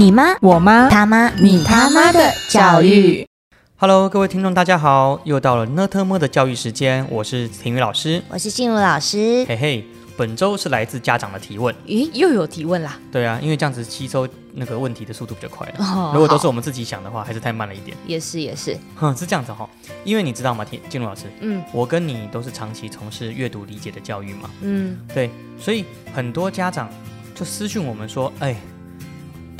你妈，我妈，他妈，你他妈的教育。Hello，各位听众，大家好，又到了呢特么的教育时间，我是婷宇老师。我是静茹老师。嘿嘿，本周是来自家长的提问。咦，又有提问啦？对啊，因为这样子吸收那个问题的速度比较快了。哦如果都是我们自己想的话，还是太慢了一点。也是也是，哼，是这样子哈、因为你知道吗，婷静茹老师，嗯我跟你都是长期从事阅读理解的教育嘛，嗯，对，所以很多家长就私讯我们说，哎，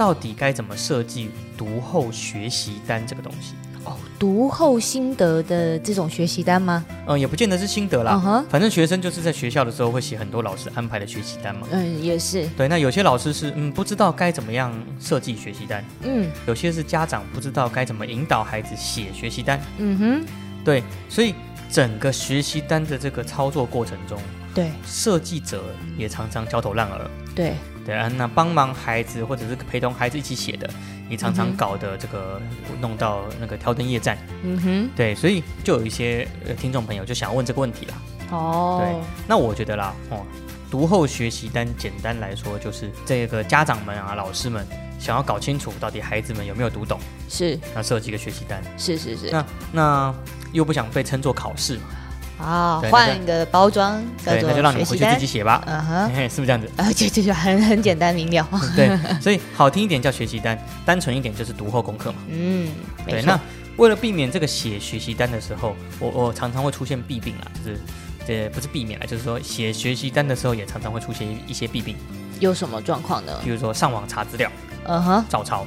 到底该怎么设计读后学习单这个东西？哦，读后心得的这种学习单吗？嗯，也不见得是心得啦，反正学生就是在学校的时候会写很多老师安排的学习单嘛。嗯，也是，对，那有些老师是嗯不知道该怎么样设计学习单，嗯有些是家长不知道该怎么引导孩子写学习单。嗯哼，对，所以整个学习单的这个操作过程中，对设计者也常常焦头烂额。对，对啊，那帮忙孩子或者是陪同孩子一起写的，也常常搞得这个弄到那个挑灯夜战。嗯哼，对，所以就有一些呃听众朋友就想要问这个问题啦。哦，对那我觉得啦，哦，读后学习单简单来说就是这个家长们啊、老师们想要搞清楚到底孩子们有没有读懂，是那设计一个学习单。是是是，那那又不想被称作考试嘛，啊换一个包装那就让你们回去自己，写吧。嗯哼，是不是这样子？啊，就这就很很简单明了，对，所以好听一点叫学习单，单纯一点就是读后功课嘛。嗯，没对，那，为了避免这个写学习单的时候，我我常常会出现弊病啊，就是这不是避免了，就是说写学习单的时候也常常会出现一一些弊病，有什么状况呢？比如说上网查资料、嗯哼，照抄，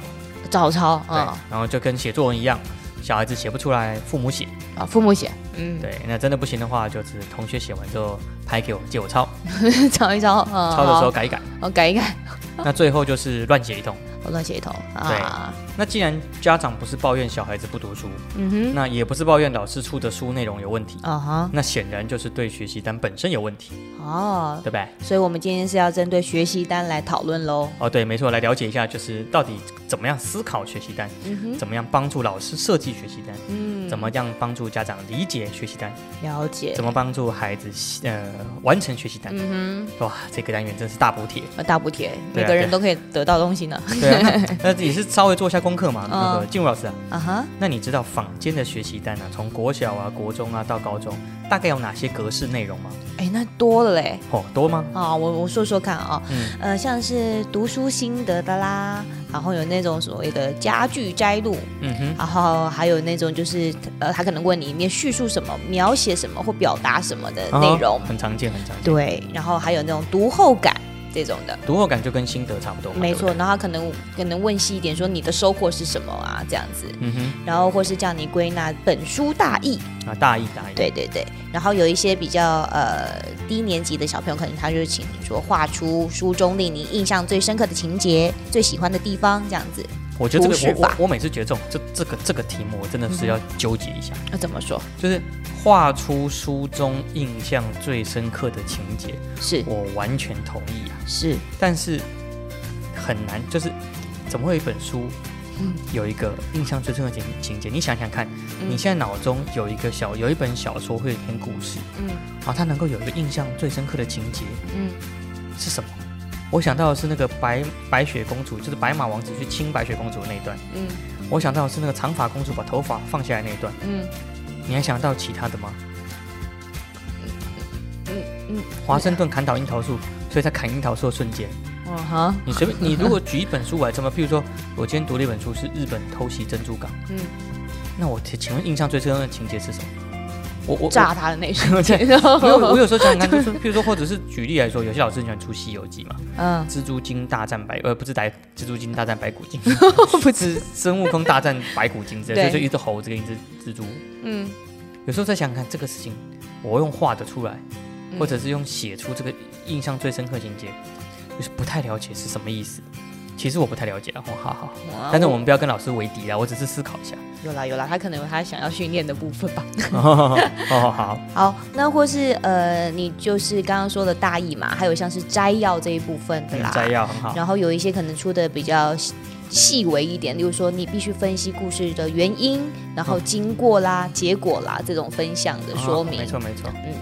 照抄对，啊然后就跟写作文一样，小孩子写不出来，父母写，啊，父母写，嗯，对，那真的不行的话，就是同学写完之后拍给我借我抄，抄一抄，嗯，抄的时候，改一改，哦改一改，那最后就是乱写一通。我乱写一通对。啊，那既然家长不是抱怨小孩子不读书，嗯哼，那也不是抱怨老师出的书内容有问题，啊哈，那显然就是对学习单本身有问题，哦，对不对？所以我们今天是要针对学习单来讨论喽。哦，对，没错，来了解一下，就是到底怎么样思考学习单，嗯哼，怎么样帮助老师设计学习单，嗯怎么样帮助家长理解学习单，了解？怎么帮助孩子呃完成学习单。嗯哼哇，这个单元真是大补贴，啊，大补帖，对啊每个人都可以得到东西呢。对 那也是稍微做一下功课嘛。那个嗯静茹老师啊，啊哈，那你知道坊间的学习单啊，从国小啊、国中啊到高中，大概有哪些格式内容吗？哎，那多了嘞。哦，多吗？啊，我我说说看啊，嗯，呃，像是读书心得的啦，然后有那种所谓的家具摘录，嗯哼，然后还有那种就是呃，他可能问你里面叙述什么、描写什么或表达什么的内容哦，很常见，很常见。对，然后还有那种读后感这种的。读后感就跟心得差不多嘛。没错，然后他可能可能问细一点，说你的收获是什么啊，这样子，嗯哼，然后或是叫你归纳本书大意，啊，大意大意。对对对，然后有一些比较呃低年级的小朋友，可能他就是请你说画出书中令你印象最深刻的情节、最喜欢的地方，这样子，我觉得这个我我我每次觉得这种这这个这个题目，我真的是要纠结一下，那怎么说？就是画出书中印象最深刻的情节，是。我完全同意啊，是，但是很难，就是怎么会有一本书嗯。有一个印象最深刻的情情节？你想想看，嗯。你现在脑中有一个小有一本小说会有一篇故事，嗯。然后它能够有一个印象最深刻的情节嗯。是什么？我想到的是那个白白雪公主，就是白马王子去亲白雪公主的那一段。嗯我想到的是那个长发公主把头发放下来那一段。嗯你还想到其他的吗？嗯嗯，华盛顿砍倒樱桃树，所以在砍樱桃树的瞬间，哦哈，你随便你如果举一本书来这么，譬如说我今天读了一本书是日本偷袭珍珠港，嗯，那我请请问印象最深刻的情节是什么？我我炸他的那一瞬 间，我没有，我有时候想想看，就是譬如说，或者是举例来说，有些老师很喜欢出《西游记》嘛，嗯，蜘蛛精大战白呃不是白蜘蛛精大战白骨精，不是孙悟空大战白骨精之类就一只猴子跟一只蜘蛛。嗯，有时候再想想看这个事情，我用画的出来，嗯。或者是用写出这个印象最深刻情节，就是不太了解是什么意思。其实我不太了解啊，哦，好好，但是我们不要跟老师为敌啦，我只是思考一下。有啦有啦，他可能有他想要训练的部分吧。哦，好，好，那或是呃，你就是刚刚说的大意嘛，还有像是摘要这一部分的啦，摘要很好。然后有一些可能出的比较细细微一点，例如说你必须分析故事的原因，然后经过啦、结果啦这种分享的说明，哦没错没错。嗯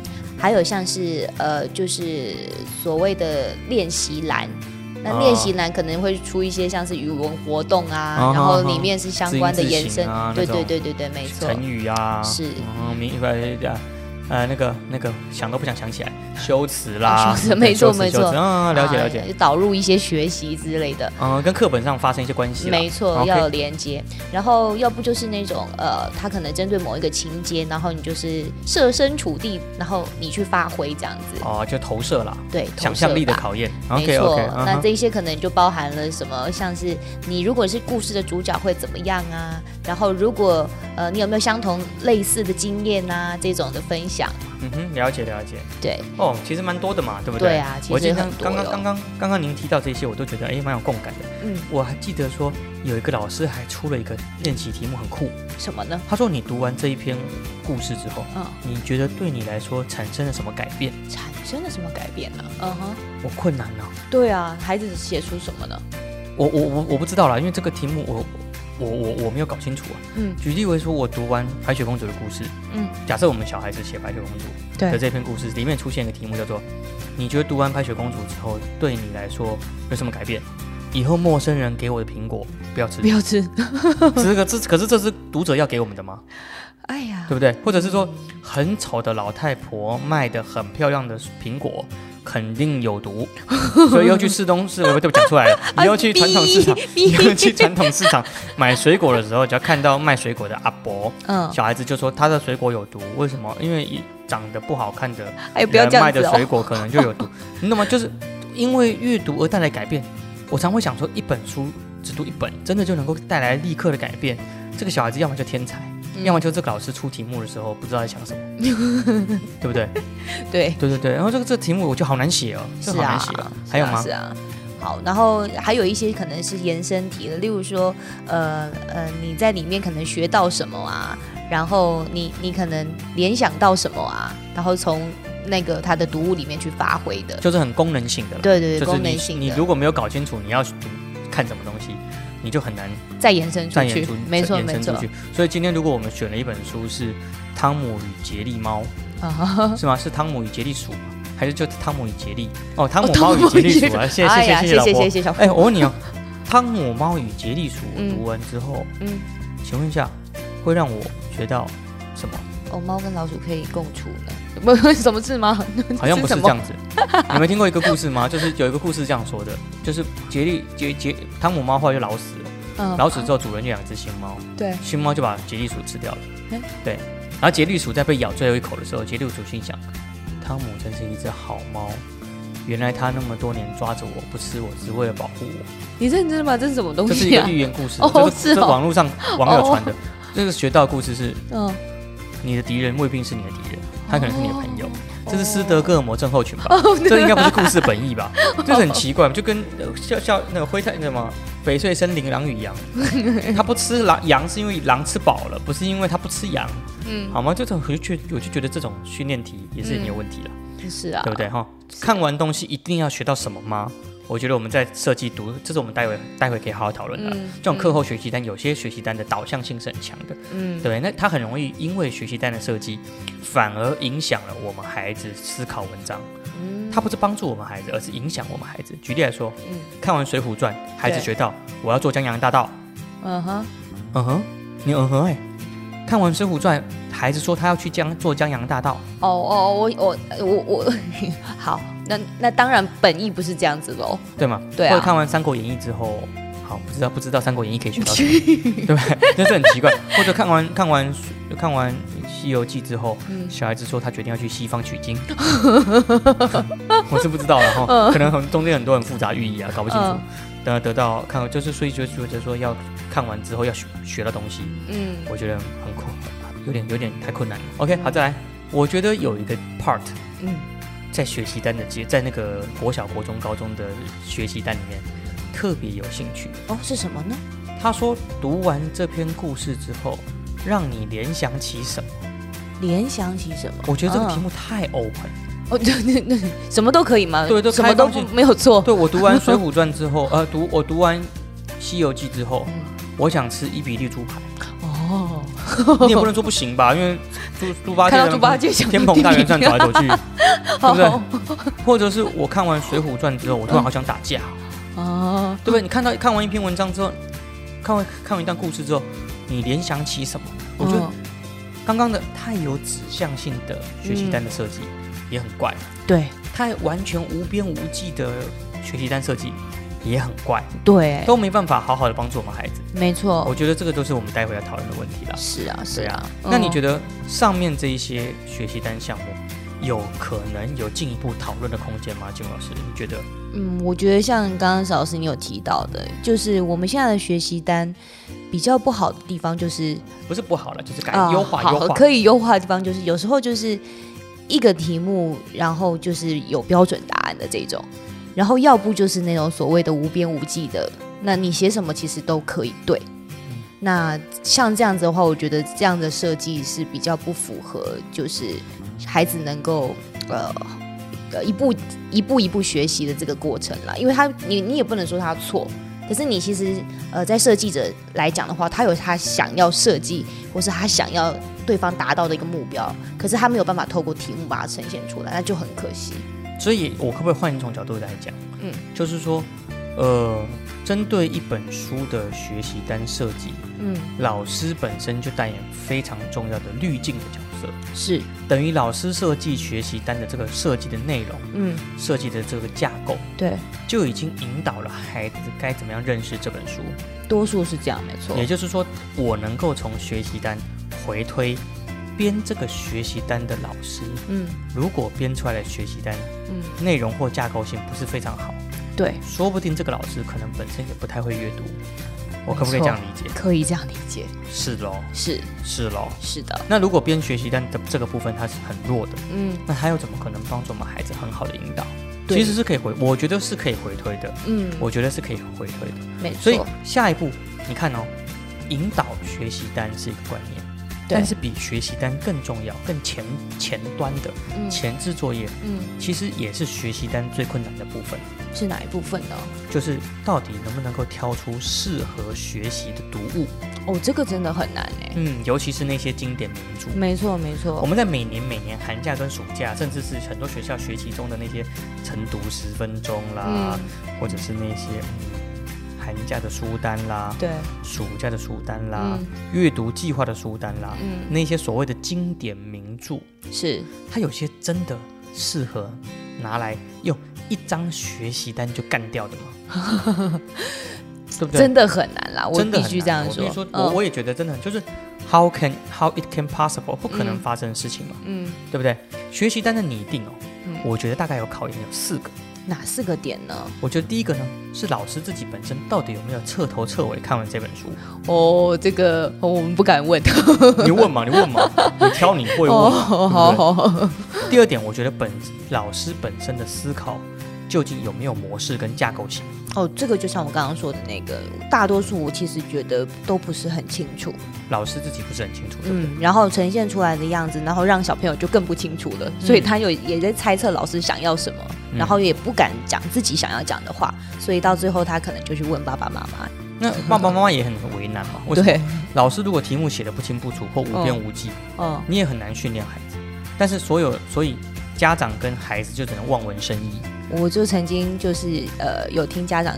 还有像是呃，就是所谓的练习栏，那练习栏可能会出一些像是语文活动啊，哦然后哦里面是相关的延伸，对对对对对，没错，成语啊，是。嗯，明白啊。呃，那个那个想都不想想起来，修辞啦，修辞没错没错了解啊了解，导入一些学习之类的，嗯，跟课本上发生一些关系，没错，要有连接。然后要不就是那种呃，他可能针对某一个情节，然后你就是设身处地，然后你去发挥这样子，哦，就投射啦，对，想象力的考验没错那这一些可能就包含了什么，像是你如果是故事的主角会怎么样啊？然后如果呃你有没有相同类似的经验啊？这种的分享，嗯哼，了解了解，对哦，其实蛮多的嘛，对不对？对啊，其实很多刚刚刚刚刚刚您提到这些，我都觉得哎蛮有共感的。嗯，我还记得说有一个老师还出了一个练习题目，很酷。什么呢？他说你读完这一篇故事之后，嗯，你觉得对你来说产生了什么改变？产生了什么改变呢？嗯哼，我困难了、对啊，孩子写出什么呢？我我我我不知道啦，因为这个题目我我我我没有搞清楚啊。嗯举例为说，我读完白雪公主的故事，嗯，假设我们小孩子写白雪公主的对，这篇故事里面出现一个题目叫做“你觉得读完白雪公主之后，对你来说有什么改变？以后陌生人给我的苹果不要吃不，要吃。这个这可是这是读者要给我们的吗？哎呀，对不对？或者是说很丑的老太婆卖的很漂亮的苹果。肯定有毒，所以要去市东市，我对不讲出来了。你要去传统市场，你要去传统市场买水果的时候，只要看到卖水果的阿伯，嗯，小孩子就说他的水果有毒，为什么？因为一长得不好看的哎，不要人卖的这样子哦。水果可能就有毒，你懂吗？就是因为阅读而带来改变。我常会想说，一本书只读一本，真的就能够带来立刻的改变。这个小孩子要么就天才，嗯要么就这个老师出题目的时候不知道在想什么，对不对？对，对对对。然后这个这个题目我就好难写哦，这好难写啊。，还有吗是？啊。好，然后还有一些可能是延伸题的，例如说，呃呃，你在里面可能学到什么啊，然后你你可能联想到什么啊，然后从那个它的读物里面去发挥的，就是很功能性的了。对对对，功能性的，你如果没有搞清楚你要看什么东西，你就很难再延伸出去再没错没错延伸出，去。所以今天如果我们选了一本书是《汤姆与杰利猫啊》，是吗？是汤姆与杰利鼠，还是就汤姆与杰利？哦，汤姆哦猫与杰杰利鼠啊！谢谢谢谢谢谢谢。谢小哎，我问你哦，汤姆猫与杰利鼠读完之后，嗯，请问一下，会让我学到什么？哦，猫跟老鼠可以共处呢？不，什么字吗？好像不是这样子。你没听过一个故事吗？就是有一个故事这样说的，就是杰利杰杰汤姆猫后来就老死了，嗯老死之后主人就养只新猫，对，新猫就把杰利鼠吃掉了嗯。对，然后杰利鼠在被咬最后一口的时候，杰利鼠心想：汤姆真是一只好猫。原来他那么多年抓着我不吃我，只为了保护我。你认真吗？这是什么东西这是一？个寓言故事，哦这个这网络上网友传的。这个学到的故事是：嗯，你的敌人未必是你的敌人，他可能是你的朋友。哦这是斯德哥尔摩症候群吧？这应该不是故事本意吧？就是很奇怪，就跟呃像像那个灰太那什么翡翠森林狼与羊，他不吃狼羊是因为狼吃饱了，不是因为他不吃羊，嗯，好吗？这种我就觉我就觉得这种训练题也是很有问题了，是啊，对不对哈？看完东西一定要学到什么吗？我觉得我们在设计读，这是我们待会待会可以好好讨论的。嗯这种课后学习单，有些学习单的导向性是很强的，嗯，对，那它很容易因为学习单的设计，反而影响了我们孩子思考文章。嗯，它不是帮助我们孩子，而是影响我们孩子。举例来说，嗯看完《水浒传》，孩子学到我要做江洋大盗。嗯哼，嗯哼，你嗯哼哎、看完《水浒传》，孩子说他要去江做江洋大盗。哦哦，我我我我，好，那那当然本意不是这样子喽，对吗？对啊或者看完《三国演义》之后，好不知道不知道《三国演义》可以学到什么，对不对？就是很奇怪。或者看完看完看完《西游记》之后，嗯小孩子说他决定要去西方取经，我是不知道了哈，可能很中间很多很复杂寓意啊，搞不清楚嗯。得得到看，就是所以就觉得说要看完之后要学学到东西，嗯我觉得很困，有点有点太困难了。OK，好，再来，我觉得有一个 part 嗯在学习单的阶，在那个国小、国中、高中的学习单里面特别有兴趣。哦是什么呢？他说读完这篇故事之后，让你联想起什么？联想起什么？我觉得这个题嗯目太 open。哦对对对，什么都可以吗？对都什么都没有错。对我读完《水浒传》之后，呃，读我读完《西游记》之后，嗯我想吃伊比利猪排。哦，你也不能说不行吧，因为猪猪八戒看到猪八戒想天蓬大元帅走来走去，对不对？哦或者是我看完《水浒传》之后，我突然好想打架，哦，对不对？你看到看完一篇文章之后，看完看完一段故事之后，你联想起什么？我觉得嗯刚刚的太有指向性的学习单的设计也很怪，对太完全无边无际的学习单设计也很怪，对，都没办法好好的帮助我们孩子。没错我，觉得这个都是我们待会要讨论的问题啦。是啊是对啊啊。那你觉得？上面这一些学习单项目有可能有进一步讨论的空间吗？金老师，你觉得？嗯，我觉得像刚刚老师你有提到的，就是我们现在的学习单比较不好的地方就是不是不好了，就是改啊优化好优化。可以优化的地方就是有时候就是一个题目，然后就是有标准答案的这种，然后要不就是那种所谓的无边无际的，那你写什么其实都可以对。那像这样子的话，我觉得这样的设计是比较不符合，就是孩子能够呃呃一步一步一步学习的这个过程啦。因为他你你也不能说他错，可是你其实呃在设计者来讲的话，他有他想要设计或是他想要对方达到的一个目标，可是他没有办法透过题目把它呈现出来，那就很可惜。所以，我可不可以换一种角度来讲？嗯，就是说，呃，针对一本书的学习单设计，嗯，老师本身就扮演非常重要的滤镜的角色，是，等于老师设计学习单的这个设计的内容，嗯，设计的这个架构，对，就已经引导了孩子该怎么样认识这本书。多数是这样，没错。也。就是说，我能够从学习单回推编这个学习单的老师，嗯。如果编出来的学习单嗯，内容或架构性不是非常好，对，说不定这个老师可能本身也不太会阅读。我可不可以这样理解？可以这样理解，是喽，是是喽。是的，那如果边学习单的这个部分它是很弱的，嗯，那他又怎么可能帮助我们孩子很好的引导？对其实是可以回，我觉得是可以回推的，嗯，我觉得是可以回推的。没错所以错，下一步，你看哦，引导学习单是一个观念，对但是比学习单更重要、更前前端的嗯前置作业，嗯，其实也是学习单最困难的部分，是哪一部分呢？就是到底能不能够挑出适合学习的读物。哦，这个真的很难哎。嗯，尤其是那些经典名著。没错没错我，们在每年每年寒假跟暑假，甚至是很多学校学习中的那些晨读十分钟啦，嗯，或者是那些、嗯、寒假的书单啦、对，暑假的书单啦、嗯阅读计划的书单啦，嗯，那些所谓的经典名著，是，它有些真的适合拿来用一张学习单就干掉的吗？对不对？真的很难啦，我必须这样说我说，。我嗯我也觉得真的很就是 how can how it can possible 不可能嗯发生的事情嘛，嗯，对不对？学习单的拟定哦，嗯我觉得大概有考研有四个。哪四个点呢？我觉得第一个呢是老师自己本身到底有没有彻头彻尾看完这本书？哦，这个哦我们不敢问。你问嘛，你问嘛，你挑你会问。好好好，第二点，我觉得本老师本身的思考究竟有没有模式跟架构性？哦，这个就像我刚刚说的那个，大多数我其实觉得都不是很清楚。老师自己不是很清楚，对不对？嗯，然后呈现出来的样子，然后让小朋友就更不清楚了，所以他有也在猜测老师想要什么，嗯然后也不敢讲自己想要讲的话，所以到最后他可能就去问爸爸妈妈。那爸爸妈妈也很为难嘛。对，老师如果题目写的不清不楚或无边无际，嗯，你也很难训练孩子。但是所有所以家长跟孩子就只能望文生义。我就曾经就是呃有听家长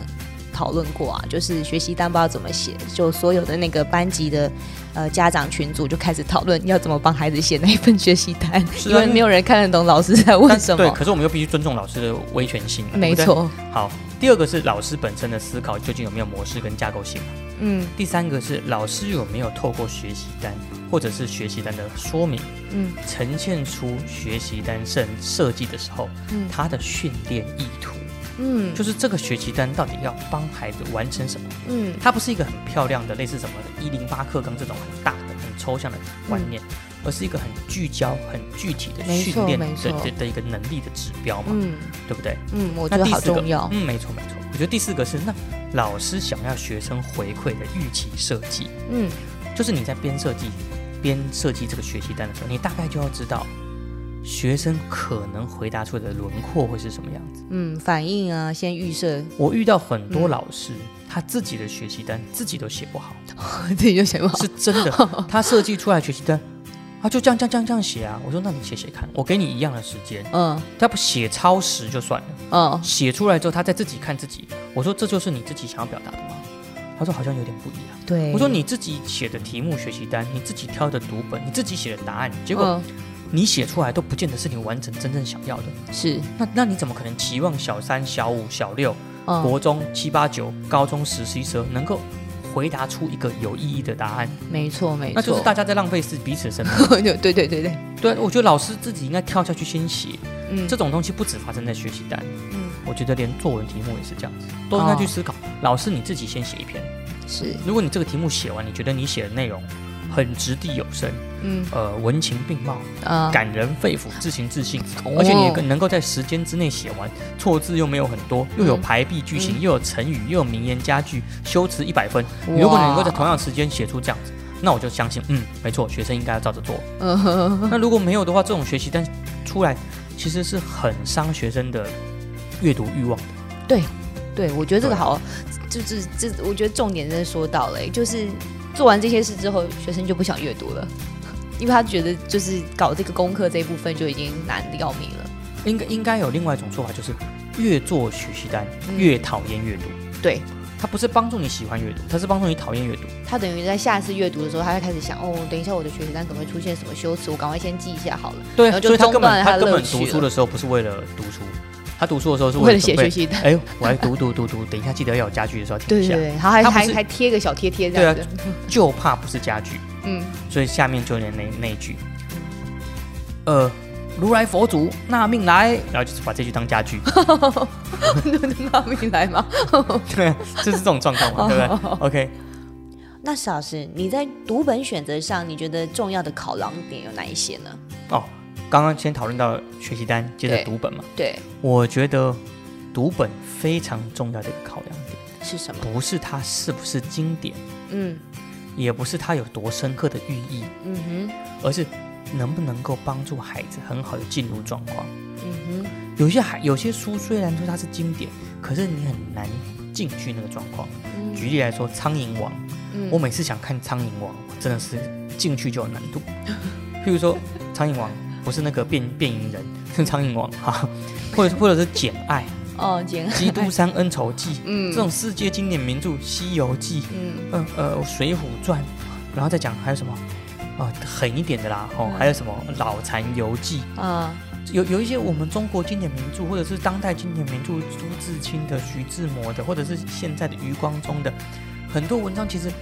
讨论过啊，就是学习单不知道怎么写，就所有的那个班级的呃家长群组就开始讨论要怎么帮孩子写那一份学习单，因为没有人看得懂老师在问，什么。对可是我们又必须尊重老师的威权性。没错，好，第二个是老师本身的思考究竟有没有模式跟架构性？嗯第三个是老师有没有透过学习单或者是学习单的说明，嗯。呈现出学习单设设计的时候嗯。他的训练意图，嗯，就是这个学习单到底要帮孩子完成什么？嗯。它不是一个很漂亮的类似什么一零八课纲这种很大的、很抽象的观念，而是一个很聚焦、很具体的训练的的的一个能力的指标嘛，嗯。对不对？嗯，我觉得好重要。嗯，没错没错。我觉得第四个是那老师想要学生回馈的预期设计，嗯就是你在边设计边设计这个学习单的时候，你大概就要知道学生可能回答出来的轮廓会是什么样子。嗯，反应啊，先预设，我遇到很多嗯老师，他自己的学习单自己都写不好，自己就写不好。是真的，他设计出来学习单他就这样这样这样这样写啊。我说那你写写看，我给你一样的时间，嗯他不写超时就算了，嗯，写出来之后他再自己看自己。我说这就是你自己想要表达的吗？他说好像有点不一样。对。我说你自己写的题目学习单，你自己挑的读本，你自己写的答案，结果嗯你写出来都不见得是你完整真正想要的。是那那你怎么可能期望小三、小五、小六、嗯国中七八九、高中十、十一、十二能够回答出一个有意义的答案？没错没错，那就是大家在浪费是彼此生命。对对对对对，对，我觉得老师自己应该跳下去先写。嗯这种东西不止发生在学习单，嗯我觉得连作文题目也是这样子，都应该去思考。老师你自己先写一篇，是如果你这个题目写完，你觉得你写的内容很掷地有声，嗯呃，文情并茂，啊感人肺腑，自行自信，哦而且你能够在时间之内写完，错字又没有很多，又有嗯排比句型，嗯又有成语，又有名言佳句，修辞一百分。如果你能够在同样时间写出这样子，那我就相信，嗯，没错，学生应该要照着做。那如果没有的话，这种学习但出来，其实是很伤学生的阅读欲望的。对，我觉得这个好，就是这，我觉得重点真的说到了、欸就是做完这些事之后，学生就不想阅读了，因为他觉得就是搞这个功课这一部分就已经难的要命了。应该应该有另外一种说法，就是越做学习单嗯越讨厌阅读。对他不是帮助你喜欢阅读，他是帮助你讨厌阅读。他等于在下次阅读的时候，他会开始想，哦，等一下我的学习单可能会出现什么修辞，我赶快先记一下好了。对然后就所以他根本他根本读书的时候不是为了读书，他读书的时候是为了写学习单。哎，我还读读读读，等一下记得要有家具的时候停一下，对对对，他不是还还贴个小贴贴这样子。就怕不是家具，嗯，所以下面就连那那一句，呃，如来佛祖纳命来，然后就是把这句当家具，那命来吗？对，就是这种状况嘛，对不对？OK，那史老师，你在读本选择上，你觉得重要的考量点有哪一些呢？哦，刚刚先讨论到学习单，接着对读本嘛，对，我觉得读本非常重要的一个考量点，是什么？不是它是不是经典，嗯也不是它有多深刻的寓意，嗯哼而是能不能够帮助孩子很好的进入状况。嗯哼有些孩有些书虽然说它是经典，可是你很难进去那个状况。嗯举例来说，《苍蝇王》，嗯我每次想看《苍蝇王》，我真的是进去就有难度。譬如说，《苍蝇王》不是那个变变蝇人，是 苍蝇王哈，或者或者是《简爱哦，简爱》《基督山恩仇记》嗯这种世界经典名著，《西游记》嗯呃呃《水浒传》，然后再讲还有什么？哦，狠一点的啦，哦，嗯还有什么《老残游记》？啊有有一些我们中国经典名著，或者是当代经典名著，朱自清的、徐志摩的，或者是现在的余光中的，很多文章其实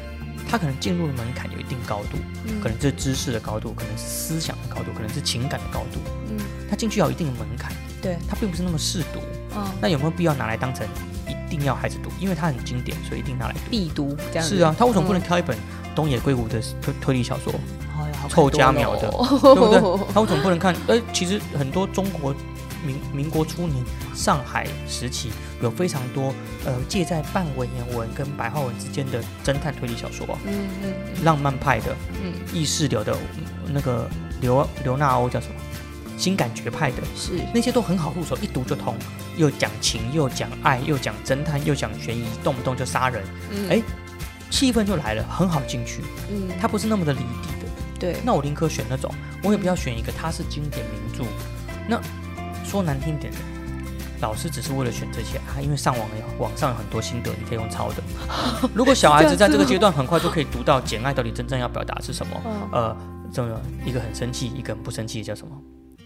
它可能进入的门槛有一定高度，嗯可能是知识的高度，可能是思想的高度，可能是情感的高度，嗯他进去要有一定的门槛，对他并不是那么适读。嗯那有没有必要拿来当成一定要孩子读？因为它很经典，所以一定拿来读。必读这样是啊，他为什么不能嗯挑一本东野圭吾的推推理小说？哎呀好多了佳苗的哦 对不对？他为什么不能看？呃，其实很多中国民民国初年上海时期有非常多呃介在半文言文跟白话文之间的侦探推理小说啊，嗯嗯浪漫派的、嗯意识流的嗯那个刘刘纳欧叫什么？新感觉派的是那些都很好入手，一读就通，又讲情，又讲爱，又讲侦探，又讲悬疑，动不动就杀人，嗯哎气氛就来了，很好进去。嗯它不是那么的离地的。对那我宁可选那种，我也不要选一个它是经典名著。那说难听点的，老师只是为了选这些啊，因为上网有网上有很多心得，你可以用抄的。如果小孩子在这个阶段很快就可以读到《简爱》到底真正要表达是什么，嗯呃，这个一个很生气，一个很不生气，叫什么？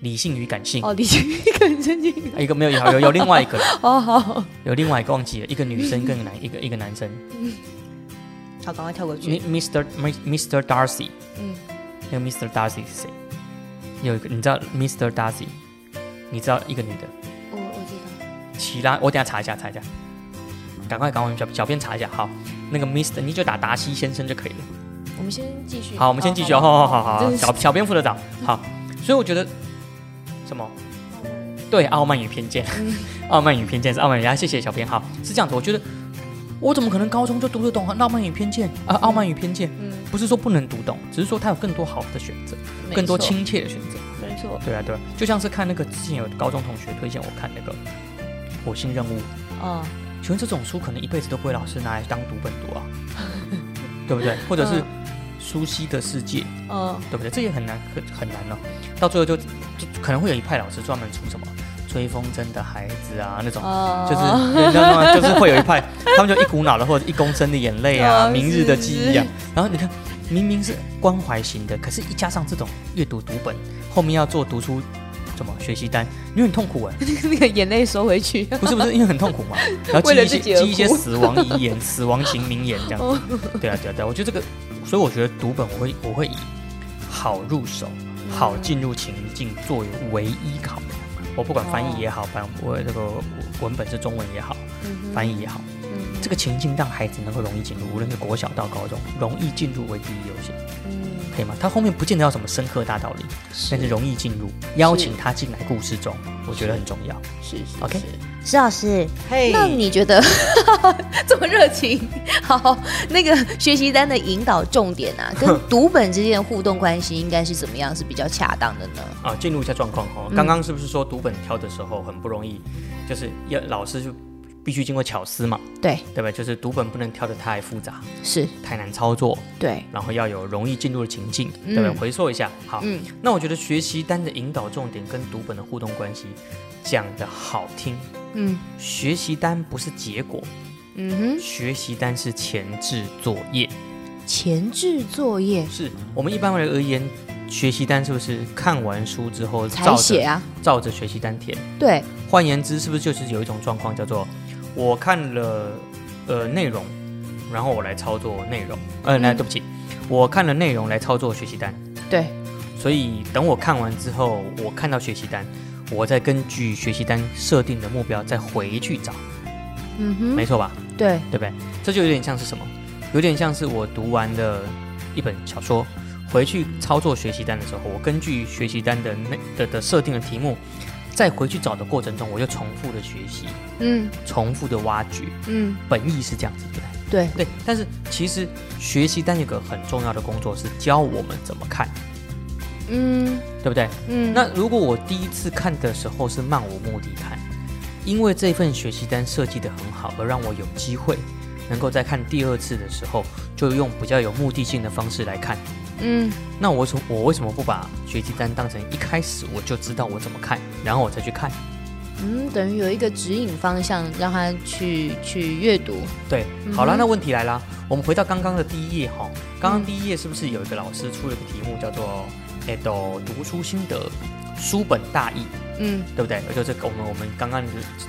理性与感性。哦，理性一个很震惊啊一个没有有有有另外一个，哦好有另外一个忘记了，一个女生跟男一个一个男生嗯 好赶快跳过去，Mi-，Mr. Mr. Darcy，嗯那个 Mr. Darcy 是谁？有一个你知道 Mr. Darcy，你知道一个女的，我我知道。奇拉，我等下查一下查一下，赶快赶快小小编查一下，好，那个 Mr. 你就打达西先生就可以了。我们先继续。好，我们先继续，好好好好好，小小编负责找，好，所以我觉得什么？对，傲慢与偏见，嗯。傲慢与偏见是傲慢与偏见，谢谢小编，好，是这样子，我觉得我怎么可能高中就读得懂傲慢与偏见？啊？傲慢与偏见嗯。不是说不能读懂，只是说他有更多好的选择，更多亲切的选择。对啊，对啊，就像是看那个之前有高中同学推荐我看那个《火星任务》，哦请问这种书可能一辈子都不会老师拿来当读本读啊，对不对？或者是嗯熟悉的世界，嗯，对不对？这也很难，很很难哦。到最后就就可能会有一派老师专门出什么追风筝的孩子啊那种。哦就是你知道吗？就是会有一派，他们就一股脑的或者一公升的眼泪啊，哦明日的记忆啊。然后你看，明明是关怀型的，可是一加上这种阅读读本，后面要做读书什么学习单，因为很痛苦哎。那个眼泪收回去。不是不是，因为很痛苦嘛，然后为记一些记一些死亡遗言、死亡型名言这样哦子。对啊对啊对啊，我觉得这个，所以我觉得读本我会我会以好入手、好进入情境作为唯一考量。我不管翻译也好，翻我这个文本是中文也好，嗯翻译也好，嗯这个情境让孩子能够容易进入，无论是国小到高中，容易进入为第一优先，嗯，可以吗？他后面不见得要什么深刻大道理，但是容易进入，邀请他进来故事中，我觉得很重要。是是 OK 是。施老师，嘿那你觉得 这么热情？好，那个学习单的引导重点啊，跟读本之间的互动关系应该是怎么样是比较恰当的呢？啊，进入一下状况哦。嗯刚刚是不是说读本挑的时候很不容易，就是要老师就必须经过巧思嘛，对，对吧？就是读本不能挑的太复杂、是，太难操作，对，然后要有容易进入的情境，对回溯一下，好，嗯。那我觉得学习单的引导重点跟读本的互动关系讲的好听，嗯。学习单不是结果，嗯哼，学习单是前置作业，前置作业。是我们一般而言。学习单是不是看完书之后才照写啊？照着学习单填？对，换言之，是不是就是有一种状况叫做我看了呃内容，然后我来操作内容？呃，那、嗯对不起，我看了内容来操作学习单。对，所以等我看完之后，我看到学习单，我再根据学习单设定的目标再回去找，嗯哼，没错吧？对，对不对？这就有点像是什么？有点像是我读完的一本小说，回去操作学习单的时候，我根据学习单的那的的设定的题目，再回去找的过程中，我就重复的学习，嗯重复的挖掘，嗯，本意是这样子，对不对？对，对，但是其实学习单有个很重要的工作是教我们怎么看，嗯对不对？嗯，那如果我第一次看的时候是漫无目的看，因为这份学习单设计的很好，而让我有机会能够在看第二次的时候，就用比较有目的性的方式来看。嗯那我为什么我为什么不把学习单当成一开始我就知道我怎么看，然后我再去看？嗯，等于有一个指引方向，让他去去阅读。对，嗯好了，哼那问题来了，我们回到刚刚的第一页哈，刚刚第一页是不是有一个老师出了一个题目叫做“哎都读书心得，书本大意”，嗯对不对？就是我们我们刚刚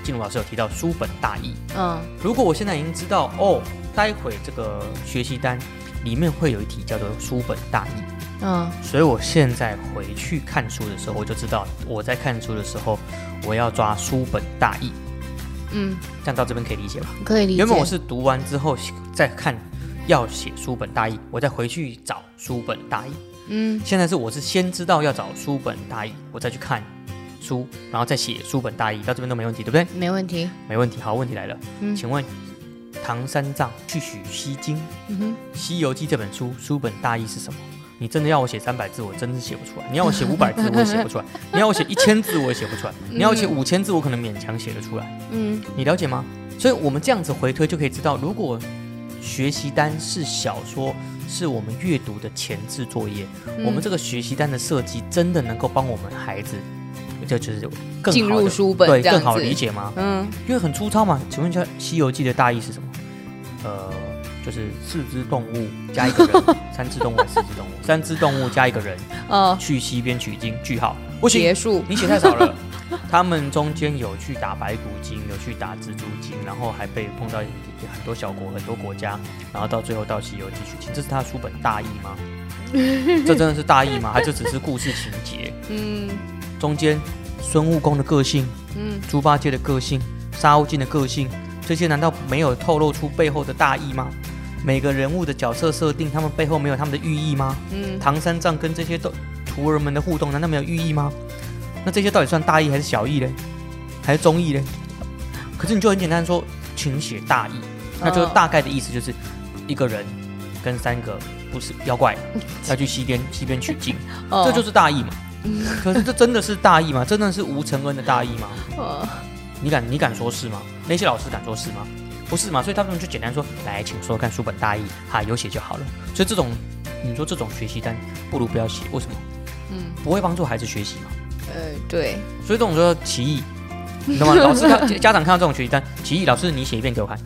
进入老师有提到书本大意。嗯如果我现在已经知道哦，待会这个学习单里面会有一题叫做书本大意，嗯所以我现在回去看书的时候，我就知道我在看书的时候，我要抓书本大意。嗯，这样到这边可以理解吧？可以理解。原本我是读完之后再看要写书本大意，我再回去找书本大意。嗯现在是我是先知道要找书本大意，我再去看书，然后再写书本大意，到这边都没问题，对不对？没问题。没问题。好，问题来了，嗯请问唐三藏去取西经，嗯哼，《西游记》这本书书本大意是什么？你真的要我写三百字，我真是写不出来；你要我写五百字，我也写不出来；你要我写一千字，我也写不出来；你要我写五千字，我可能勉强写得出来。嗯你了解吗？所以我们这样子回推就可以知道，如果学习单是小说，是我们阅读的前置作业，嗯我们这个学习单的设计真的能够帮我们孩子，这就是更进好的入书本对更好理解吗？嗯因为很粗糙嘛。请问一下，《西游记》的大意是什么？呃，就是四只动物加一个人，三只动物还是四只动物？三只动物加一个人呃，去西边取经，句号。不行，结束。你写太少了。他们中间有去打白骨精，有去打蜘蛛精，然后还被碰到很多小国、很多国家，然后到最后到西游记取经，这是他书本大意吗？这真的是大意吗？还是只是故事情节？嗯中间孙悟空的个性、嗯猪八戒的个性、沙悟净的个性，这些难道没有透露出背后的大意吗？每个人物的角色设定，他们背后没有他们的寓意吗？嗯唐三藏跟这些都徒儿们的互动，难道没有寓意吗？那这些到底算大意还是小意嘞？还是中意嘞？可是你就很简单说，请写大意，那就嗯大概的意思就是一个人跟三个不是妖怪 要去西边西边取经，哦这就是大意嘛。可是这真的是大意吗？真的是吴承恩的大意吗？哦你敢你敢说是吗？那些老师敢说是吗？不是嘛？所以他们就简单说，来，请说看书本大意，哈，有写就好了。所以这种你说这种学习单不如不要写，为什么？嗯，不会帮助孩子学习嘛。呃，对，所以这种时候歧义，你懂吗？老师看家长看到这种学习单，歧义，老师你写一遍给我看。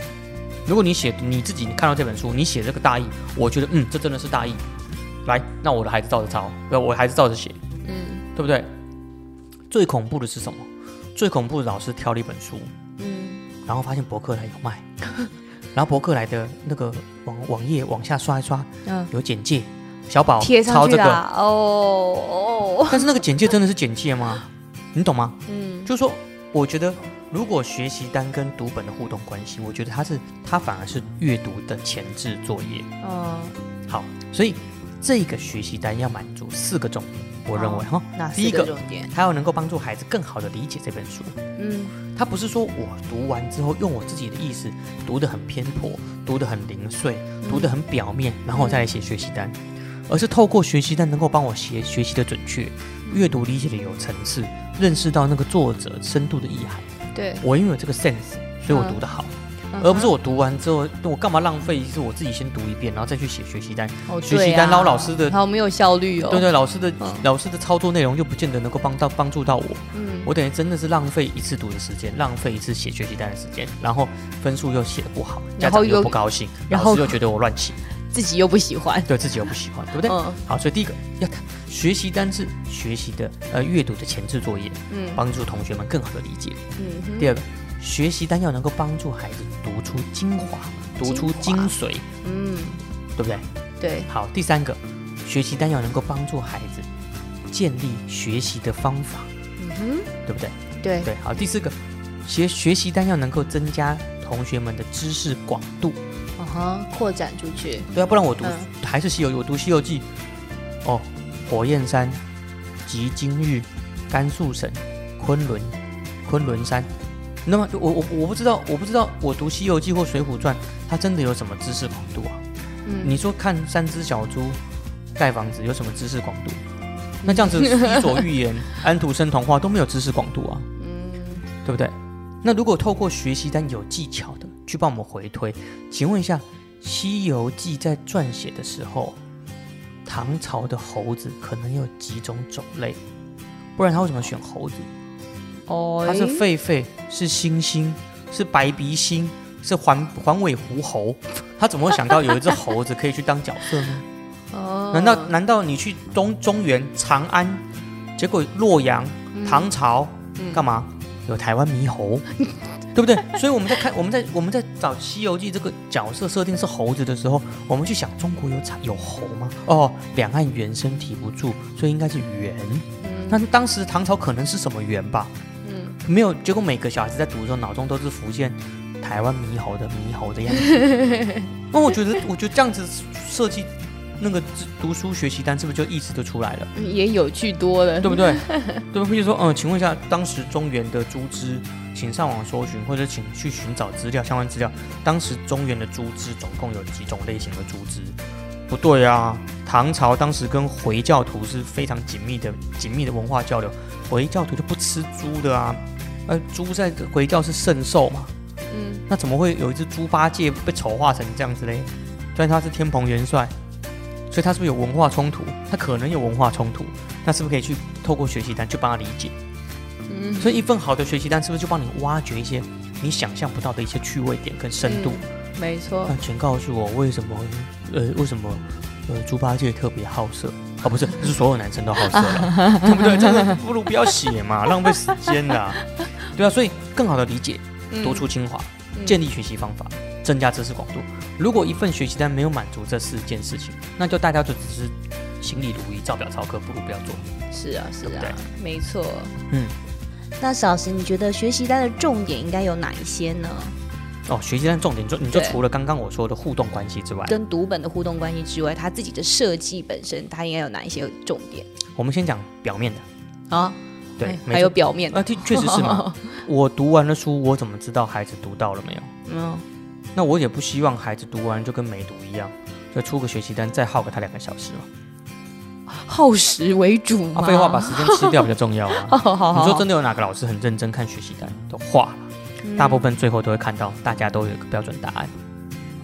如果你写你自己你看到这本书，你写这个大意，我觉得嗯，这真的是大意。来，那我的孩子照着抄，不，我的孩子照着写，嗯对不对？最恐怖的是什么？最恐怖的老师挑了一本书，嗯，然后发现博客来有卖，然后博客来的那个网网页往下刷一刷，嗯，有简介，小宝贴上抄这个，哦哦，但是那个简介真的是简介吗？你懂吗？嗯就是说，我觉得如果学习单跟读本的互动关系，我觉得它是它反而是阅读的前置作业。嗯，好，所以这个学习单要满足四个重点，我认为哈，那第一个个重点，它要能够帮助孩子更好的理解这本书。嗯。他不是说我读完之后用我自己的意思读得很偏颇，读得很零碎，读得很表面，然后我再来写学习单，而是透过学习单能够帮我写学习的准确，阅读理解的有层次，认识到那个作者深度的意涵。对，我因为有这个 sense，所以我读得好，嗯而不是我读完之后，我干嘛浪费？是我自己先读一遍，然后再去写学习单。哦学习单捞老师的好没有效率哦，对对，老师的、嗯老师的操作内容又不见得能够帮到帮助到我。嗯，我等于真的是浪费一次读的时间，浪费一次写学习单的时间，然后分数又写的不好，家长又不高兴，然后老师又觉得我乱写，自己又不喜欢，对自己又不喜欢，对不对？嗯好，所以第一个要看学习单是学习的呃阅读的前置作业，嗯帮助同学们更好的理解。嗯，第二个，学习单要能够帮助孩子读出精华，读出精髓，嗯。对不对？对，好，第三个，学习单要能够帮助孩子建立学习的方法，嗯哼，对不对？对，对，好，第四个，学学习单要能够增加同学们的知识广度，嗯哼，扩展出去，对啊，不然我读、嗯。还是西游，我读《西游记》，哦，火焰山、及今日、甘肃省、昆仑、昆仑山。那么我我我不知道，我不知道我读《西游记》或《水浒传》，它真的有什么知识广度啊？嗯，你说看三只小猪盖房子有什么知识广度？那这样子，《伊索寓言》、安徒生童话都没有知识广度啊，嗯对不对？那如果透过学习单有技巧的去帮我们回推，请问一下，《西游记》在撰写的时候，唐朝的猴子可能有几种种类？不然他为什么选猴子？哦，它是狒狒，是猩猩，是白鼻星，是环环尾狐猴，他怎么会想到有一只猴子可以去当角色呢？哦，难道难道你去中中原长安，结果洛阳唐朝嗯干嘛？有台湾猕猴，对不对？所以我们在看我们在我们在找《西游记》这个角色设定是猴子的时候，我们去想中国有产有猴吗？哦，两岸猿声啼不住，所以应该是猿。嗯那当时唐朝可能是什么猿吧？嗯没有，结果每个小孩子在读的时候，脑中都是浮现台湾猕猴的猕猴的样子。那我觉得，我觉得这样子设计那个读书学习单，是不是就意思就出来了？也有趣多了，对不对？对吧？比如说，嗯，请问一下，当时中原的猪只，请上网搜寻，或者请去寻找资料，相关资料。当时中原的猪只总共有几种类型的猪只？不对啊，唐朝当时跟回教徒是非常紧密的、紧密的文化交流，回教徒就不吃猪的啊，呃，猪在回教是圣兽嘛，嗯那怎么会有一只猪八戒被丑化成这样子嘞？虽然他是天蓬元帅，所以他是不是有文化冲突？他可能有文化冲突，那是不是可以去透过学习单去帮他理解？嗯，所以一份好的学习单是不是就帮你挖掘一些你想象不到的一些趣味点跟深度？没错那，请告诉我为什么？呃，为什么？呃，猪八戒特别好色？哦，不是，是所有男生都好色了，对不对？真的不如不要写嘛，浪费时间啦。对啊，所以更好的理解，嗯多出精华，嗯建立学习方法，增加知识广度。如果一份学习单没有满足这四件事情，那就大家就只是行礼如意，照表操课，不如不要做。是啊是啊，没错。嗯，那小石，你觉得学习单的重点应该有哪一些呢？哦，学习单重点就你就除了刚刚我说的互动关系之外，跟读本的互动关系之外，它自己的设计本身，它应该有哪一些重点我们先讲表面的。啊？对哎，还有表面的，啊，确确实是嘛。我读完了书，我怎么知道孩子读到了没有？嗯，那我也不希望孩子读完就跟没读一样，就出个学习单再耗个他两个小时嘛。耗时为主啊，嘛。废话，把时间吃掉比较重要啊。你说真的有哪个老师很认真看学习单都画了？嗯大部分最后都会看到大家都有一个标准答案，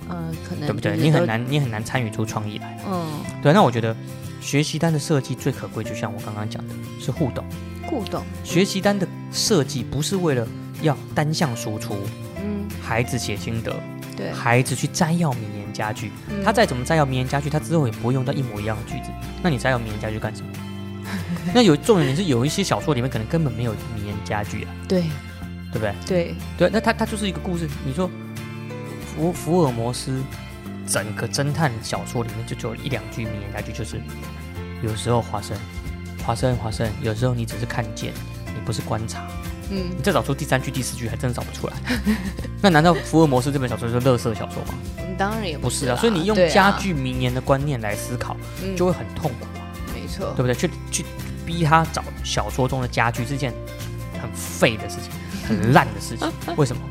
呃，可能对不对？你很难，你很难参与出创意来。嗯，对，那我觉得学习单的设计最可贵，就像我刚刚讲的，是互动。互动，学习单的设计不是为了要单向输出，嗯，孩子写心得，对，孩子去摘要名言佳句，嗯他再怎么摘要名言佳句，他之后也不会用到一模一样的句子。那你摘要名言佳句干什么？那有重点是有一些小说里面可能根本没有名言佳句啊，对对不对？对，对，那他他就是一个故事。你说福福尔摩斯整个侦探小说里面就只有一两句名言佳句，就是有时候华生，华生华生，有时候你只是看见，你不是观察。嗯你再找出第三句、第四句，还真找不出来。那难道福尔摩斯这本小说就是乐色小说吗？当然也不是啊，所以你用家具名言的观念来思考，嗯就会很痛苦啊，没错对，不对？去去逼他找小说中的家具是件很废的事情，很烂的事情。为什么？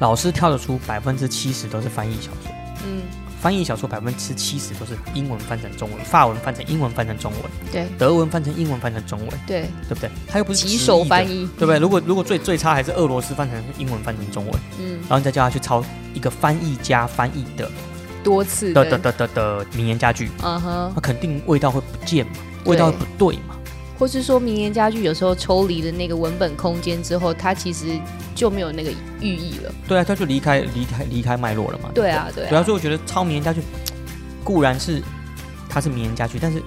老师挑得出百分之七十都是翻译小说，嗯，翻译小说百分之七十都是英文翻成中文，法文翻成英文翻成中文，对。德文翻成英文翻成中文，对，对不对？他又不是几手翻译，对不对？如果如果最最差还是俄罗斯翻成英文翻成中文，嗯，然后你再叫他去抄一个翻译家翻译的多次的的的的的名言佳句，嗯哼，那肯定味道会不见嘛，味道会不对嘛。或是说名言家具有时候抽离了那个文本空间之后，它其实就没有那个寓意了。对啊，它就离开离开离开脉络了嘛。对啊，对对啊，啊，所以我觉得抄名言佳句固然是它是名言佳句，但是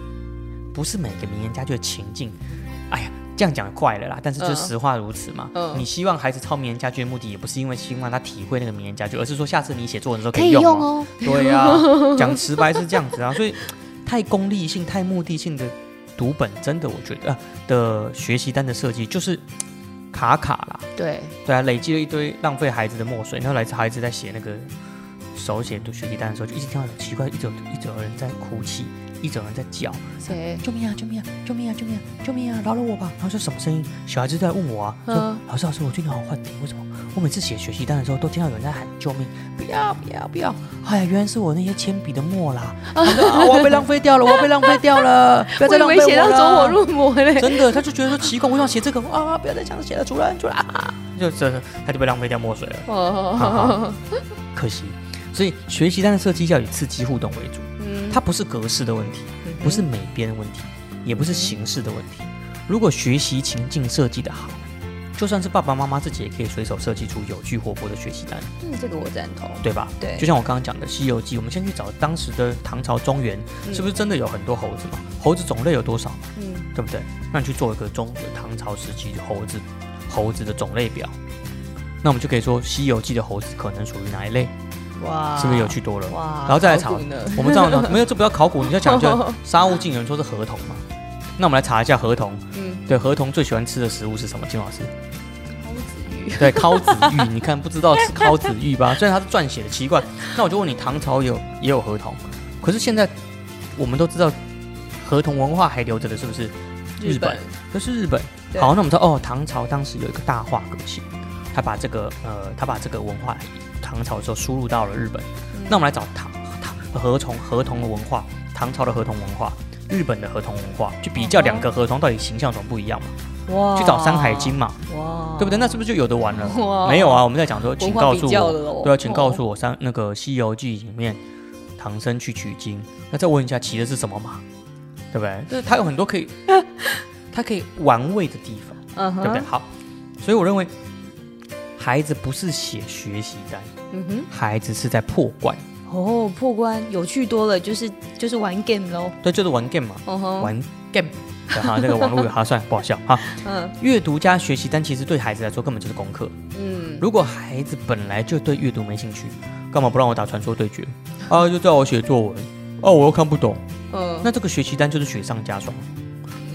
不是每个名言佳句的情境。哎呀，这样讲怪了啦，但是就嗯实话如此嘛。嗯你希望孩子抄名言佳句的目的，也不是因为希望他体会那个名言佳句，而是说下次你写作文的时候可以以用用哦。哦。对呀、讲直白是这样子啊，所以太功利性、太目的性的读本，真的我觉得、呃、的学习单的设计就是卡卡啦。对，对啊，累积了一堆浪费孩子的墨水，然后来自孩子在写那个手写读学习单的时候，就一直听到有奇怪，一直有一直有人在哭泣，一直有人在叫，谁？救命啊！救命啊！救命啊！救命啊！救命啊！饶了我吧！然后说什么声音？小孩子就在问我啊，说、嗯老师老师，我最近好像幻听，为什么？我每次写学习单的时候，都听到有人在喊救命，不要不要不要！哎呀，原来是我那些铅笔的墨啦！我要被浪费掉了，我要被浪费掉了！不要再浪费我了！写到走火入魔嘞。真的，他就觉得说奇怪，我想写这个啊，不要再讲写了，出来出来啊！就这他就被浪费掉墨水了，哦，可惜。所以学习单的设计要以刺激互动为主，嗯它不是格式的问题，不是美编的问题，也不是形式的问题。如果学习情境设计的好，就算是爸爸妈妈自己也可以随手设计出有趣活泼的学习单，嗯，这个我赞同。对吧？对就像我刚刚讲的《西游记》，我们先去找当时的唐朝中原，嗯是不是真的有很多猴子嘛？猴子种类有多少？嗯，对不对？那你去做一个中唐朝时期的猴子猴子的种类表，那我们就可以说《西游记》的猴子可能属于哪一类，哇，是不是有趣多了？哇，然后再来查？我们这样呢，没有这不要考古，你要讲就沙悟净有人说是河童嘛？那我们来查一下河童。嗯，对，河童最喜欢吃的食物是什么？金老师？蒿子玉。对，烤子玉。你看不知道是烤子玉吧？虽然它是撰写的，奇怪。那我就问你，唐朝有也有河童，可是现在我们都知道河童文化还留着的，是不是？日本，这是日本。好，那我们知道哦，唐朝当时有一个大化革新，他把这个呃，他把这个文化唐朝的时候输入到了日本。嗯那我们来找唐唐河童河童的文化，唐朝的河童文化，日本的河童文化，去比较哦两个河童到底形象怎么不一样嘛？哇去找《山海经》嘛，哇，对不对？那是不是就有的玩了？哇没有啊，我们在讲说，请告诉我，对啊，请告诉哦我三那个《西游记》里面唐僧去取经，那再问一下骑的是什么马，对不对？就是它有很多可以，它可以玩味的地方。嗯，对不对？好，所以我认为孩子不是写学习单，嗯哼，孩子是在破关，哦，破关有趣多了，就是就是玩 game 喽。对，就是玩 game 嘛，嗯哼，玩 game。对哈，这个网络哈算不好笑哈。嗯阅读加学习单其实对孩子来说根本就是功课。嗯，如果孩子本来就对阅读没兴趣，干嘛不让我打传说对决啊？就叫我写作文，哦，我又看不懂，嗯，那这个学习单就是雪上加霜。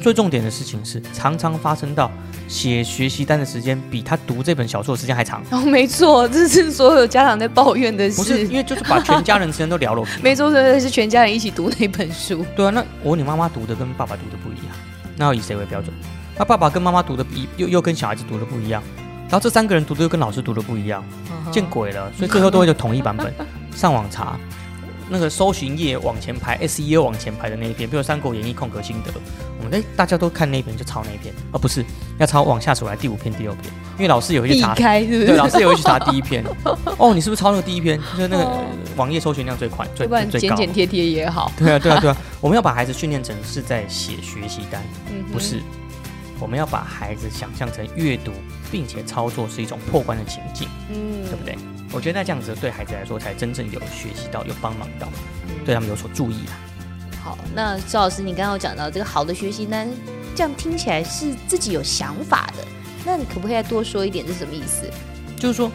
最重点的事情是，常常发生到写学习单的时间比他读这本小说的时间还长。哦，没错，这是所有家长在抱怨的事。不是，因为就是把全家人 时间都聊了。没错，对，是全家人一起读那本书。对啊，那我问你，妈妈读的跟爸爸读的不一样，那要以谁为标准？那爸爸跟妈妈读的比又又跟小孩子读的不一样，然后这三个人读的又跟老师读的不一样，见鬼了！所以最后都会就统一版本，上网查。那个搜寻页往前排，SEO 往前排的那一篇，比如《三国演义》空格心得，我们哎大家都看那一篇就抄那一篇，而不是要抄往下数来第五篇、第六篇，因为老师也会去避查，开是不对，老师也会去查第一篇。哦，你是不是抄那个第一篇？就是那个哦网页搜寻量最快、最最高。剪剪贴贴也好。对啊，对啊，对啊，我们要把孩子训练成是在写学习单，嗯不是。我们要把孩子想象成阅读，并且操作是一种破关的情境，嗯对不对？我觉得那这样子对孩子来说才真正有学习到，有帮忙到，嗯对他们有所注意啦。好，那周老师，你刚刚有讲到这个好的学习单，这样听起来是自己有想法的。那你可不可以再多说一点？这是什么意思？就是说，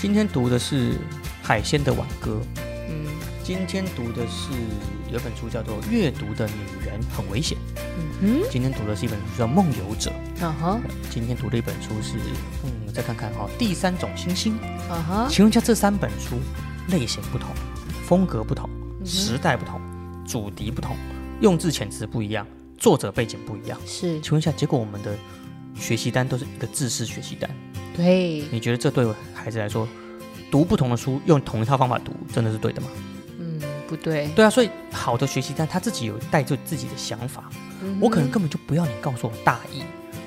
今天读的是海鲜的挽歌，嗯今天读的是有本书叫做《阅读的女人很危险》，嗯今天读的是一本书叫《梦游者》，哼，啊哈，今天读的一本书是，嗯，再看看哈、第三种星星。啊哈，请问一下，这三本书类型不同，风格不同，时代不同，主题不同，用字遣词不一样，作者背景不一样。是。请问一下，结果我们的学习单都是一个字式学习单，对，你觉得这对孩子来说，读不同的书用同一套方法读，真的是对的吗？嗯，不对，对啊，所以好的学习单他自己有带着自己的想法，嗯。我可能根本就不要你告诉我大意，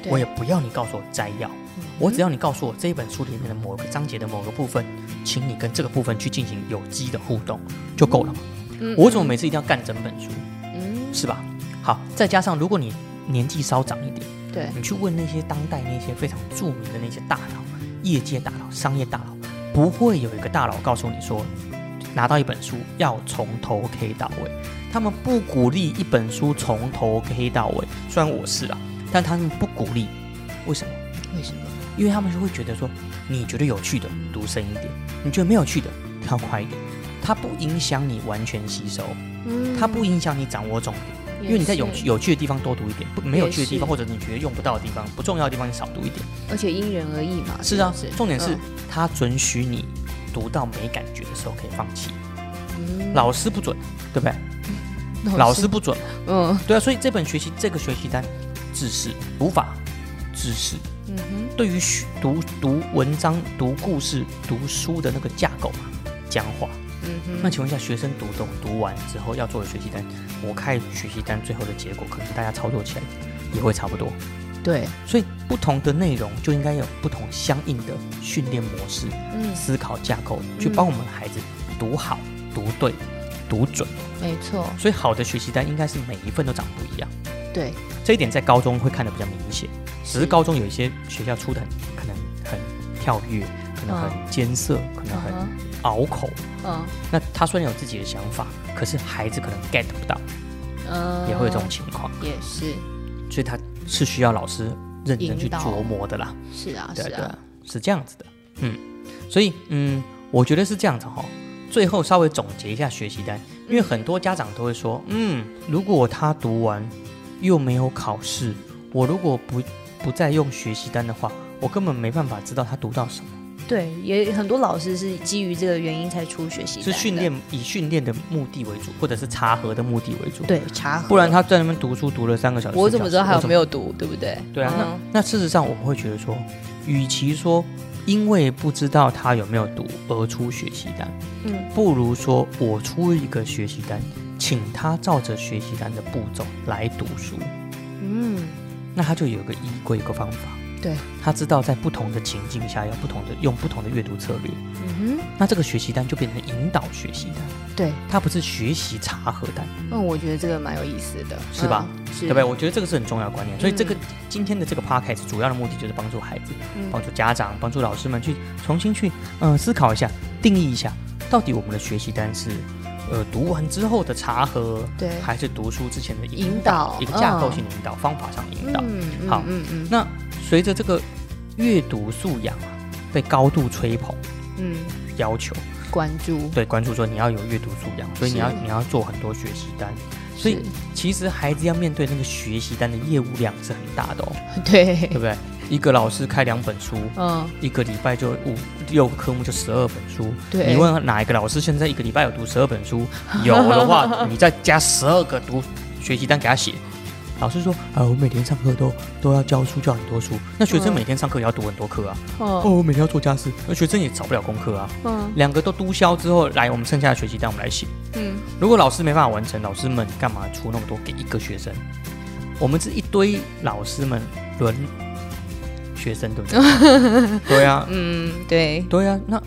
我也不要你告诉我摘要，嗯。我只要你告诉我这一本书里面的某个章节的某个部分，请你跟这个部分去进行有机的互动就够了嘛。嗯。我怎么每次一定要干整本书，嗯，是吧？好，再加上如果你年纪稍长一点，对，你去问那些当代那些非常著名的那些大佬、业界大佬、商业大佬，不会有一个大佬告诉你说，拿到一本书要从头 K 到尾。他们不鼓励一本书从头 K 到尾，虽然我是啊，但他们不鼓励，为什么？为什么？因为他们就会觉得说，你觉得有趣的读深一点，你觉得没有趣的跳快一点，它不影响你完全吸收，嗯它不影响你掌握重点，因为你在有也是有趣的地方多读一点，不没有趣的地方或者你觉得用不到的地方、不重要的地方你少读一点。而且因人而异嘛。是啊不，重点是嗯它准许你读到没感觉的时候可以放弃，嗯。老师不准，对不对？老师不准，嗯。对啊，所以这本学习这个学习单，知识读法、知识，嗯哼。对于学读读文章、读故事、读书的那个架构啊，讲话。嗯哼，那请问一下，学生读懂读完之后要做的学习单，我看学习单最后的结果，可能大家操作起来也会差不多。对，所以不同的内容就应该有不同相应的训练模式、嗯，思考架构，去帮我们孩子读好、读对、读准。没错，所以好的学习单应该是每一份都长不一样。对，这一点在高中会看得比较明显，只是高中有一些学校出的很可能很跳跃，可能很艰涩，可能很嗯拗口。嗯。那他虽然有自己的想法，可是孩子可能 get 不到，嗯，也会有这种情况，也是。所以他是需要老师认真去琢磨的啦。是啊是啊是这样子的。嗯，所以嗯，我觉得是这样子哈。最后稍微总结一下学习单，因为很多家长都会说，嗯，如果他读完又没有考试，我如果不不再用学习单的话，我根本没办法知道他读到什么。对，也很多老师是基于这个原因才出学习单是训练以训练的目的为主，或者是查核的目的为主。，对查核，不然他在那边读书读了三个小时，我怎么知道还有没有？有读，对不对？对啊，嗯那那事实上我们会觉得说，与其说因为不知道他有没有读而出学习单，嗯不如说我出一个学习单，请他照着学习单的步骤来读书，嗯，那他就有个依规，有个方法。对，他知道在不同的情境下要不同的用不同的阅读策略，嗯哼。那这个学习单就变成引导学习单，对，它不是学习查核单。嗯，我觉得这个蛮有意思的，是吧？嗯？是，对不对？我觉得这个是很重要的观念，所以这个嗯今天的这个 podcast 主要的目的就是帮助孩子、嗯。帮助家长、帮助老师们去重新去嗯、呃思考一下、定义一下，到底我们的学习单是呃读完之后的查核，对，还是读书之前的引引导一个架构性的引导、方法上的引导。嗯，嗯好嗯嗯。那随着这个阅读素养啊被高度吹捧嗯，要求，关注，对关注说你要有阅读素养，所以你要你要做很多学习单。所以其实孩子要面对那个学习单的业务量是很大的哦。对 对，不对？一个老师开两本书，嗯，一个礼拜就五六个科目就十二本书。对，你问哪一个老师现在一个礼拜有读十二本书？有的话，你再加十二个读学习单给他写，老师说，啊，我每天上课都都要教书，教很多书。那学生嗯每天上课也要读很多课啊。哦，哦，我每天要做家事，那学生也找不了功课啊。嗯两个都督销之后，来，我们剩下的学习单我们来写。嗯，如果老师没办法完成，老师们干嘛出那么多给一个学生？我们是一堆老师们轮学生，对不对？对啊，嗯，对，对啊。那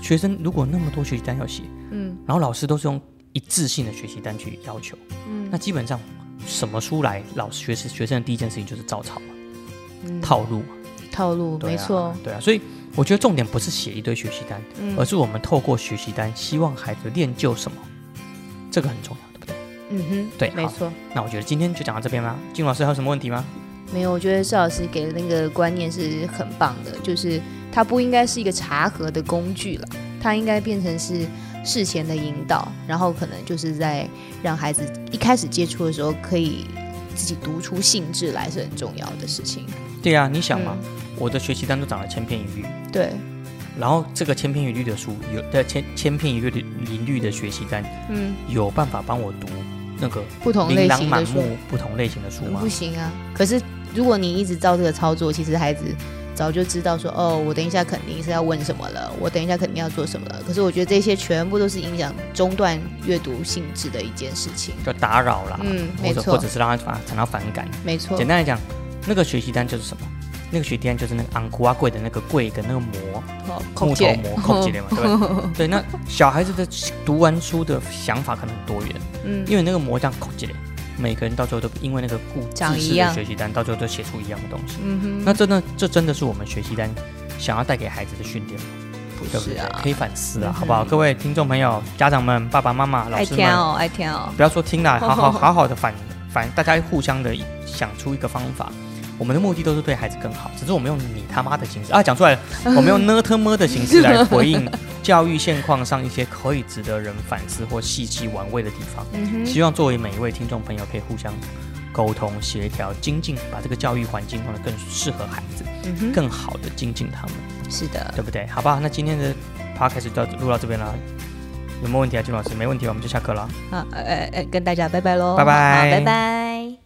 学生如果那么多学习单要写，嗯然后老师都是用一致性的学习单去要求，嗯那基本上什么书来，老师学生学生的第一件事情就是照抄嘛，嗯套路嘛。套路，啊没错，对啊。所以我觉得重点不是写一堆学习单，嗯而是我们透过学习单，希望孩子练就什么，这个很重要，对不对？嗯哼，对没错。那我觉得今天就讲到这边啦。金老师还有什么问题吗？没有，我觉得邵老师给的那个观念是很棒的，就是它不应该是一个查核的工具了，它应该变成是事前的引导，然后可能就是在让孩子一开始接触的时候，可以自己读出性质来，是很重要的事情。对啊、你想嘛，嗯我的学习单都长了千篇一律，对，然后这个千篇一律的书，有的千千篇一律的一律的学习单，嗯，有办法帮我读那个不同类型的书不同类型的书吗不？行啊。可是如果你一直照这个操作，其实孩子早就知道说，哦，我等一下肯定是要问什么了，我等一下肯定要做什么了。可是我觉得这些全部都是影响中断阅读性质的一件事情。就打扰啦，嗯，没错或者，是让他反产生反感。没错简，单来讲，那个学习单就是什么？那个学习单就是那个昂古阿贵的那个贵跟那个膜哦木头膜扣起来嘛，对不对？对，那小孩子的读完书的想法可能很多元，嗯，因为那个膜这样扣起来，每个人到最后都因为那个固自式的学习单，到最后都写出一样的东西。嗯哼，那真的，这真的是我们学习单想要带给孩子的训练吗？不对不对？是啊可，以反思啊，嗯好不好？各位听众朋友、家长们、爸爸妈妈、老师们，听哦，爱听哦，不要说听了，好好 好好的反反，大家互相的想出一个方法。我们的目的都是对孩子更好，只是我们用你他妈的形式啊，讲出来了，我们用呢特么的形式来回应教育现况上一些可以值得人反思或细细玩味的地方。嗯哼，希望作为每一位听众朋友可以互相沟通、协调、精进，把这个教育环境弄得更适合孩子，嗯哼，更好的精进他们，是的，对不对？好吧，那今天的 podcast 就到录到这边了，有没有问题啊，金老师？没问题，我们就下课了。好，呃呃，跟大家拜拜喽，拜拜拜拜。